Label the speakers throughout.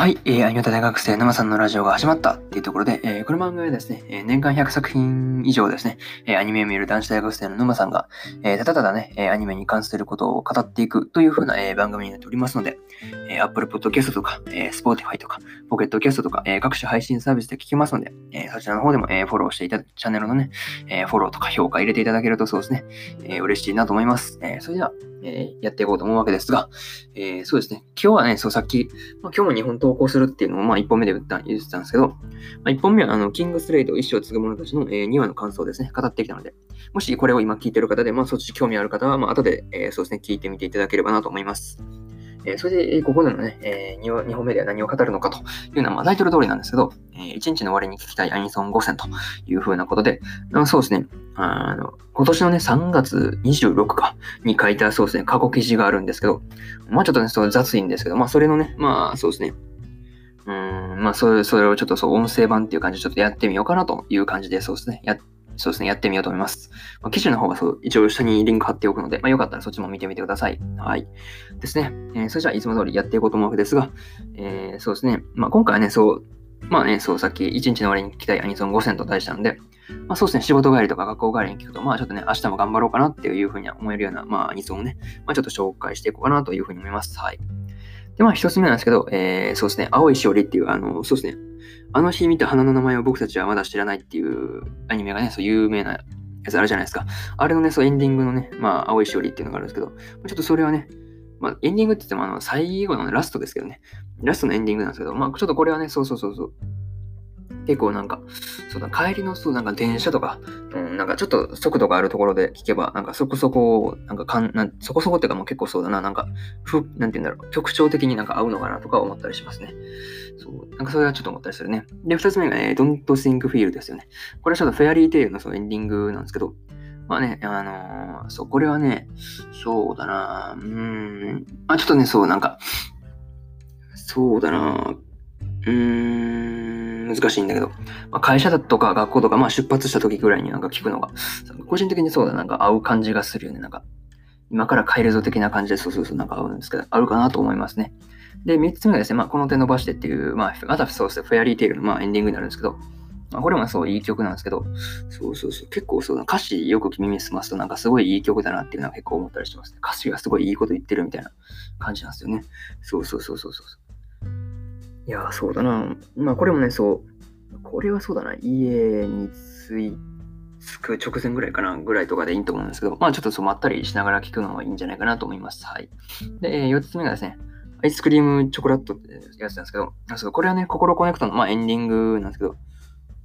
Speaker 1: はい、えー、アニメ大学生沼さんのラジオが始まったっていうところで、えー、この番組はですね、えー、年間100作品以上ですね、えー、アニメを見る男子大学生の沼さんが、えー、ただただね、えー、アニメに関することを語っていくという風な、えー、番組になっておりますので、えー、Apple Podcast とか、えー、Spotify とか、Pocket Cast とか、えー、各種配信サービスで聞きますので、えー、そちらの方でも、えー、フォローしていた、チャンネルのね、えー、フォローとか評価入れていただけるとそうですね、えー、嬉しいなと思います。えー、それでは、え、やっていこうと思うわけですが、え、そうですね、今日はね、そうさっき、まあ、今日も日本投稿するっていうのを、まあ、1本目で言った言ってたんですけど、まあ、1本目は、あの、キングスレイと一生継ぐ者たちの、えー、2話の感想ですね、語ってきたので、もしこれを今聞いてる方で、まあ、そっち興味ある方は、まあ、後で、え、そうですね、聞いてみていただければなと思います。えー、それで、ここでのね、えー、2, 2本目では何を語るのかというのは、まあ、タイトル通りなんですけど、えー、1日の終わりに聞きたいアニソン5選というふうなことで、あそうですね、あの、今年のね、3月26日に書いた、そうですね、過去記事があるんですけど、まあちょっとね、そう雑いんですけど、まあそれのね、まあそうですね、うん、まあそれ、それをちょっとそう、音声版っていう感じでちょっとやってみようかなという感じで、そうですね、やそうですね、やってみようと思います。まあ、記事の方はそう、一応下にリンク貼っておくので、まあ、よかったらそっちも見てみてください。はい。ですね。えー、それじゃあ、いつも通りやっていこうと思うわけですが、えー、そうですね。まあ、今回はね、そう、まあね、そう、さっき1日の終わりに聞きたいアニソン5選と題したので、まあそうですね、仕事帰りとか学校帰りに聞くと、まあちょっとね、明日も頑張ろうかなっていうふうに思えるような、まあアニソンをね、まあちょっと紹介していこうかなというふうに思います。はい。で、まあ一つ目なんですけど、えー、そうですね、青いしおりっていう、あの、そうですね、あの日見た花の名前を僕たちはまだ知らないっていうアニメがね、そう有名なやつあるじゃないですか。あれのね、そうエンディングのね、まあ青いしおりっていうのがあるんですけど、ちょっとそれはね、まあ、エンディングって言っても、あの、最後の、ラストですけどね。ラストのエンディングなんですけど、まあ、ちょっとこれはね、そうそうそうそう。結構なんか、そうだ、帰りのそう、なんか電車とか、うん、なんかちょっと速度があるところで聞けば、なんかそこそこ、なんかかん、なそこそこっていうかもう結構そうだな、なんか、ふ、なんて言うんだろう、曲調的になんか合うのかなとか思ったりしますね。そう、なんかそれはちょっと思ったりするね。で、二つ目が、えー、Don't Think Feel ですよね。これはちょっとフェアリーテイルのそのエンディングなんですけど、まあね、あのー、そう、これはね、そうだな、うん、あちょっとね、そう、なんか、そうだな、うーん、難しいんだけど、まあ、会社だとか学校とか、まあ出発した時ぐらいになんか聞くのが、個人的にそうだ、なんか合う感じがするよね。なんか、今から帰るぞ的な感じで、そうそうそう、なんか合うんですけど、あるかなと思いますね。で、三つ目がですね、まあこの手伸ばしてっていう、まあ、またそうですね、フェアリーテイルの、まあ、エンディングになるんですけど、まあ、これもそういい曲なんですけど、そうそうそう、結構そうだ、歌詞よく耳にすますとなんかすごいいい曲だなっていうのは結構思ったりしますね。歌詞がすごいいいこと言ってるみたいな感じなんですよね。そうそうそうそうそう。いや、そうだな。まあ、これもね、そう。これはそうだな。家に着い着く直前ぐらいかな、ぐらいとかでいいと思うんですけど、まあ、ちょっとそうまったりしながら聞くのがいいんじゃないかなと思います。はい。で、4つ目がですね、アイスクリームチョコラットってやつなんですけど、あそうこれはね、心コネクトの、まあ、エンディングなんですけど、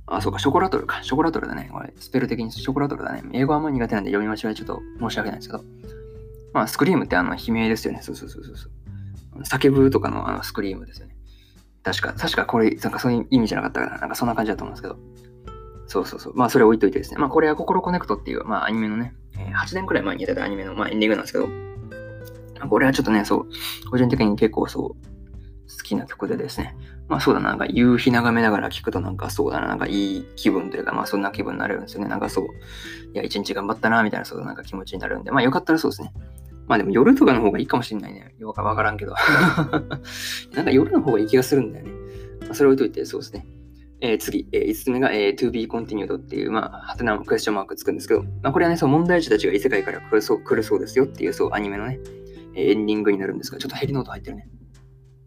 Speaker 1: あ、そうか、ショコラトルか。ショコラトルだね。これ、スペル的にショコラトルだね。英語はあんまり苦手なんで読み間違いちょっと申し訳ないんですけど。まあ、スクリームってあの、悲鳴ですよね。そうそうそうそう。叫ぶとかのあのスクリームですよね。確か、確かこれ、なんかそういう意味じゃなかったかな。なんかそんな感じだと思うんですけど。そうそうそう。まあそれ置いといてですね。まあこれは心コネクトっていう、まあアニメのね、8年くらい前にやったアニメの、まあ、エンディングなんですけど、これはちょっとね、そう、個人的に結構そう、好きな曲でですね。まあそうだな、なんか夕日眺めながら聴くとなんかそうだな、なんかいい気分というか、まあそんな気分になれるんですよね。なんかそう、いや、一日頑張ったな、みたいなそうなんか気持ちになるんで、まあよかったらそうですね。まあでも夜とかの方がいいかもしれないね。よくわからんけど。なんか夜の方がいい気がするんだよね。まあ、それ置いといて、そうですね。えー、次、えー、5つ目が、えー、to be continued っていう、まあ、はてなクエスチョンマークつくんですけど、まあ、これはね、そう、問題児たちが異世界から来るそう来るそうですよっていう、そう、アニメのね、えー、エンディングになるんですが、ちょっとヘリの音入ってるね。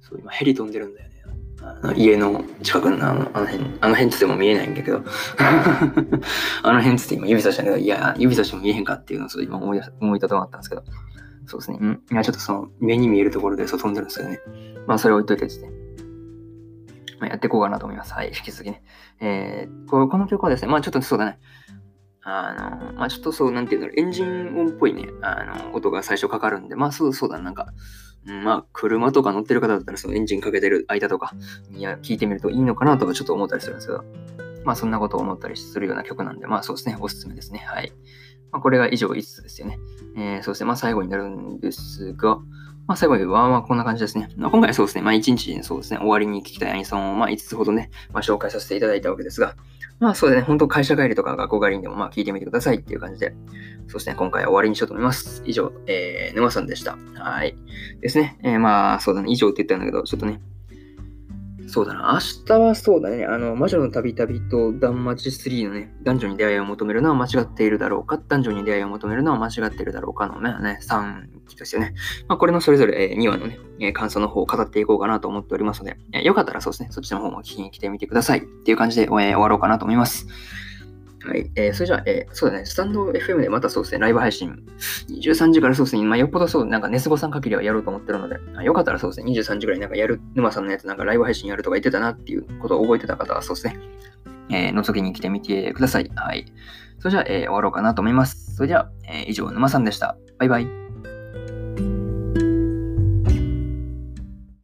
Speaker 1: そう、今ヘリ飛んでるんだよね。あの家の近くのあのあの辺、あの辺つっても見えないんだけど、あの辺つって今指さしたんだけど、いや、指さしても見えへんかっていうのをそう今思い思いたとこあったんですけど、そうですね。うん？いや、ちょっとその、目に見えるところでそう飛んでるんですけどね。まあ、それ置いといてですね。まあ、やっていこうかなと思います。はい、引き続きね。えー、この曲はですね、まあちょっとそうだね。あの、まあちょっとそう、なんていうんだろう、エンジン音っぽいね、あの、音が最初かかるんで、まあそうそうだ、なんか、まあ車とか乗ってる方だったらそのエンジンかけてる間とかいや聞いてみるといいのかなとかちょっと思ったりするんですけど、まあそんなことを思ったりするような曲なんで、まあそうですね、おすすめですね。はい。まあ、これが以上5つですよね。えー、そうですね、まあ最後になるんですが、まあ、最後は、まあ、こんな感じですね。まあ、今回はそうですね、まあ、1日にそうですね、終わりに聞きたいアニソンを、まあ、5つほどね、まあ、紹介させていただいたわけですが、まあ、そうですね、本当会社帰りとか学校帰りにでも、まあ、聞いてみてくださいっていう感じで、そうですね、今回は終わりにしようと思います。以上、えー、沼さんでした。はい。ですね、えー、まあ、そうだね、以上って言ったんだけど、ちょっとね、そうだな。明日はそうだね。あの、魔女の旅旅とダンマチ3のね、男女に出会いを求めるのは間違っているだろうか、男女に出会いを求めるのは間違っているだろうかのね、ね3期としてね。まあ、これのそれぞれ、え2話のね、え感想の方を語っていこうかなと思っておりますので、えよかったらそうですね、そっちの方も聞きに来てみてください。っていう感じで、え終わろうかなと思います。はい。えー、それじゃあ、えー、そうだね、スタンド FM でまたそうですね、ライブ配信、23時からそうですね、まあ、よっぽどそう、なんか寝過ごさん限りはやろうと思ってるので、あよかったらそうですね、23時ぐらいなんかやる、沼さんのやつなんかライブ配信やるとか言ってたなっていうことを覚えてた方はそうですね、えー、覗きに来てみてください。はい。それじゃあ、えー、終わろうかなと思います。それでは、えー、以上、沼さんでした。バイバイ。